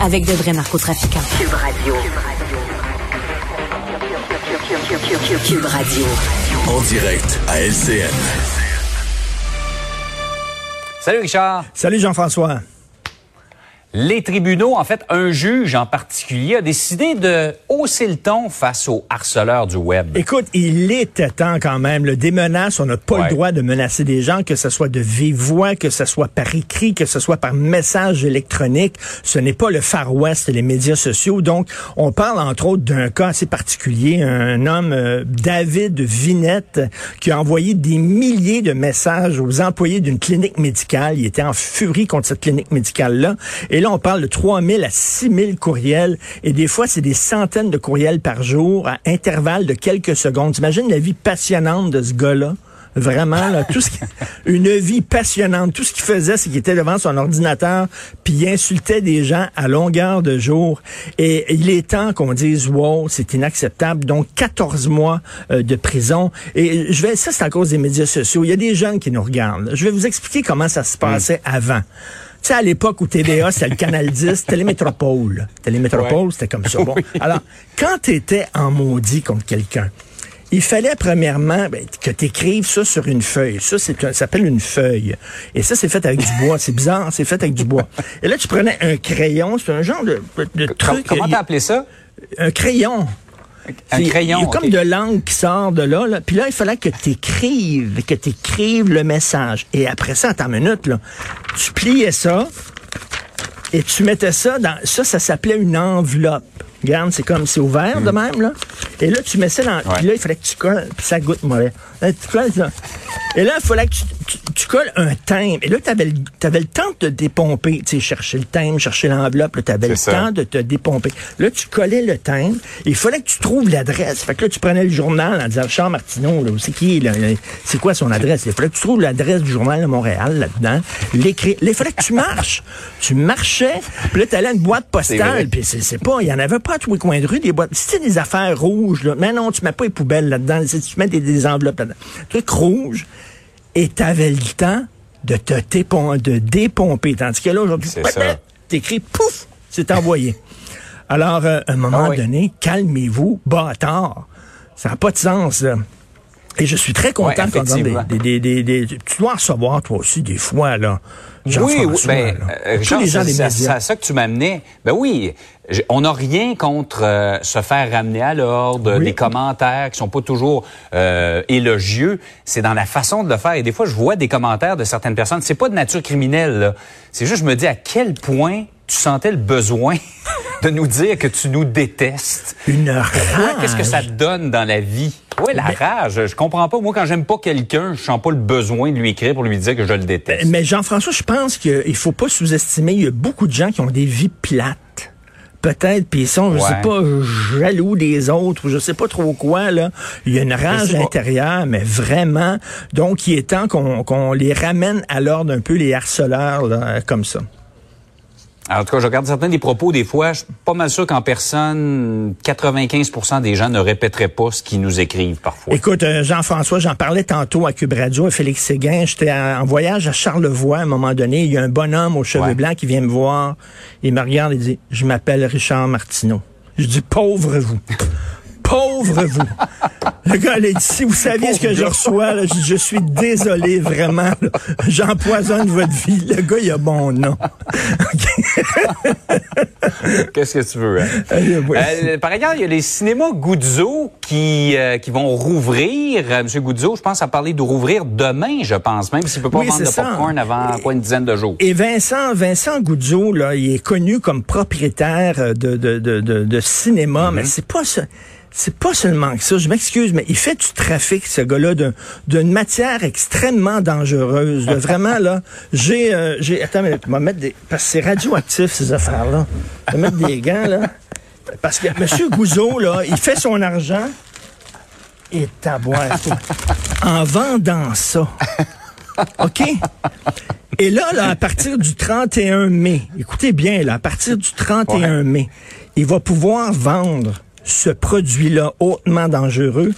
Avec de vrais narcotrafiquants. Cube Radio. Cube Radio. En direct à LCN. Salut Richard. Salut Jean-François. Les tribunaux, en fait, un juge en particulier a décidé de hausser le ton face aux harceleurs du web. Écoute, il était temps quand même. Là, des menaces, on n'a pas Ouais. le droit de menacer des gens, que ce soit de vive voix, que ce soit par écrit, que ce soit par message électronique. Ce n'est pas le Far West, les médias sociaux. Donc, on parle entre autres d'un cas assez particulier, un homme, euh, David Vinette, qui a envoyé des milliers de messages aux employés d'une clinique médicale. Il était en furie contre cette clinique médicale-là. Et là, on parle de 3 000 à 6 000 courriels. Et des fois, c'est des centaines de courriels par jour à intervalles de quelques secondes. T'imagines la vie passionnante de ce gars-là? Vraiment, là, tout ce qui- une vie passionnante. Tout ce qu'il faisait, c'est qu'il était devant son ordinateur, puis il insultait des gens à longueur de jour. Et il est temps qu'on dise, wow, c'est inacceptable. Donc, 14 mois euh, de prison. Et je vais, ça, c'est à cause des médias sociaux. Il y a des jeunes qui nous regardent. Je vais vous expliquer comment ça se passait avant. Tu sais, à l'époque où TVA, c'était le Canal 10, Télémétropole. Télémétropole, c'était comme ça. Bon. Alors, quand tu étais en maudit contre quelqu'un, il fallait premièrement ben, que tu écrives ça sur une feuille. Ça, c'est ça s'appelle une feuille. Et ça, c'est fait avec du bois. C'est bizarre, c'est fait avec du bois. Et là, tu prenais un crayon, c'est un genre de, de truc. Comment t'as appelé ça? un crayon. Un crayon. Il y a comme de l'encre qui sort de là, là. Puis là, il fallait que tu écrives, que tu écrives le message. Et après ça, attends une minute, là. Tu pliais ça et tu mettais ça dans. Ça, ça s'appelait une enveloppe. Regarde, c'est comme, c'est ouvert de même, là. Et là, tu mets ça dans. Puis là, il fallait que tu colles, puis ça goûte mauvais. Là, tu colles ça. Et là, il fallait que tu, tu, tu colles un timbre. Et là, tu avais, le temps de te dépomper. Tu sais, chercher le timbre, chercher l'enveloppe. Tu avais le ça. temps de te dépomper. Là, tu collais le timbre. Il fallait que tu trouves l'adresse. Fait que là, tu prenais le journal en disant Charles Martineau, là, c'est qui, là? C'est quoi son adresse? Il fallait que tu trouves l'adresse du journal de Montréal là-dedans. L'écrire. Là, il fallait que tu marches. Tu marchais. Puis là, tu allais à une boîte postale. Puis c'est c'est pas, il y en avait pas à tous les coins de rue, des boîtes. C'était des affaires rouges, là. Mais non, tu mets pas les poubelles là-dedans. Tu mets des, des enveloppes là-dedans. Truc rouge. Et t'avais le temps de te de dépomper. Tandis que là, aujourd'hui, t'écris, pouf, c'est envoyé. Alors, euh, à un moment Ah oui. donné, calmez-vous, bâtard. Ça n'a pas de sens, là. Et je suis très content Ouais, effectivement. des, des, des, des, Tu dois en recevoir, toi aussi, des fois, là. Oui, oui, ben, euh, Tous Richard, les gens c'est à ça que tu m'amenais. Ben oui, on n'a rien contre euh, se faire ramener à l'ordre, Oui. des commentaires qui sont pas toujours euh, élogieux. C'est dans la façon de le faire. Et des fois, je vois des commentaires de certaines personnes. C'est pas de nature criminelle. là. C'est juste, je me dis à quel point tu sentais le besoin de nous dire que tu nous détestes. Une rage. Qu'est-ce que ça te donne dans la vie? Oui, la rage. Je comprends pas. Moi, quand j'aime pas quelqu'un, je sens pas le besoin de lui écrire pour lui dire que je le déteste. Mais Jean-François, je pense qu'il faut pas sous-estimer. Il y a beaucoup de gens qui ont des vies plates. Peut-être, puis ils sont, je Ouais. sais pas, jaloux des autres, ou je sais pas trop quoi, là. Il y a une rage intérieure, mais vraiment. Donc, il est temps qu'on les ramène à l'ordre un peu, les harceleurs, là, comme ça. En tout cas, je regarde certains des propos, des fois, je suis pas mal sûr qu'en personne, 95% des gens ne répéteraient pas ce qu'ils nous écrivent parfois. Écoute, euh, Jean-François, j'en parlais tantôt à Cube Radio, à Félix Séguin. J'étais en en voyage à Charlevoix à un moment donné. Il y a un bonhomme aux cheveux Ouais. blancs qui vient me voir. Il me regarde et dit, je m'appelle Richard Martineau. Je dis, pauvre vous. Pauvre vous. Le gars, il a dit, si vous saviez ce que je reçois, là, je, suis désolé, vraiment. J'empoisonne votre vie. Le gars, il a bon nom. Qu'est-ce que tu veux? hein? Euh. Euh, par ailleurs, il y a les cinémas Guzzo qui, euh, qui vont rouvrir. Euh, Monsieur Guzzo, je pense à parler de rouvrir demain, je pense, même s'il peut pas Oui, vendre de ça. popcorn avant quoi, une dizaine de jours. Et Vincent, Vincent Goudzo, là, il est connu comme propriétaire de, de, de, de, de cinéma, mais c'est pas ça. C'est pas seulement que ça, je m'excuse, mais il fait du trafic, ce gars-là, d'un- d'une matière extrêmement dangereuse. vraiment, là, j'ai... euh, j'ai attends, mais tu mettre des... Parce que c'est radioactif, ces affaires-là. Je vais mettre des gants, là. Parce que M. Gouzeau, là, il fait son argent et taboire, toi, en vendant ça. OK? Et là, là, à partir du 31 mai, écoutez bien, là, à partir du 31 mai, il va pouvoir vendre ce produit-là hautement dangereux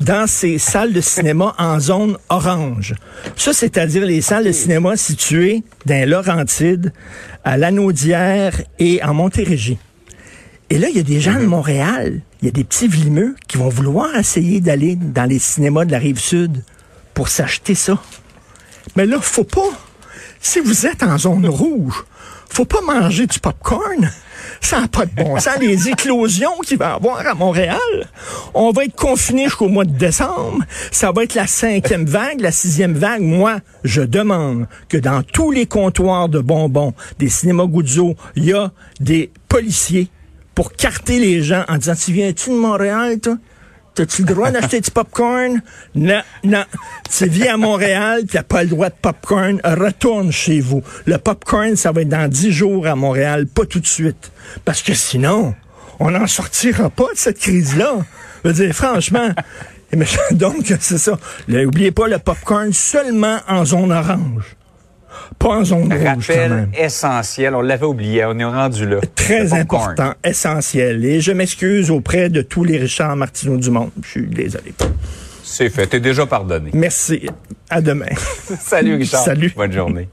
dans ses salles de cinéma en zone orange. Ça, c'est-à-dire les salles de cinéma situées dans Laurentides, à Lanaudière et en Montérégie. Et là, il y a des gens de Montréal, il y a des petits vlimeux qui vont vouloir essayer d'aller dans les cinémas de la rive sud pour s'acheter ça. Mais là, faut pas. Si vous êtes en zone rouge, faut pas manger du popcorn. Ça n'a pas de bon sens. Les éclosions qu'il va y avoir à Montréal, on va être confiné jusqu'au mois de décembre. Ça va être la cinquième vague, la sixième vague. Moi, je demande que dans tous les comptoirs de bonbons des cinémas Guzzo, il y a des policiers pour carter les gens en disant, tu viens-tu de Montréal, toi? T'as-tu le droit d'acheter du popcorn? Non, non. Tu vis à Montréal, t'as pas le droit de popcorn. Retourne chez vous. Le popcorn, ça va être dans dix jours à Montréal, pas tout de suite. Parce que sinon, on n'en sortira pas de cette crise-là. Je veux dire, franchement. Donc, c'est ça. N'oubliez pas le popcorn seulement en zone orange. Pas en zone rouge, Rappel essentiel, on l'avait oublié, on est rendu là. Très important, essentiel. Et je m'excuse auprès de tous les Richard Martineau du monde. Je suis désolé. C'est fait, t'es déjà pardonné. Merci. À demain. Salut Richard. Salut. Bonne journée.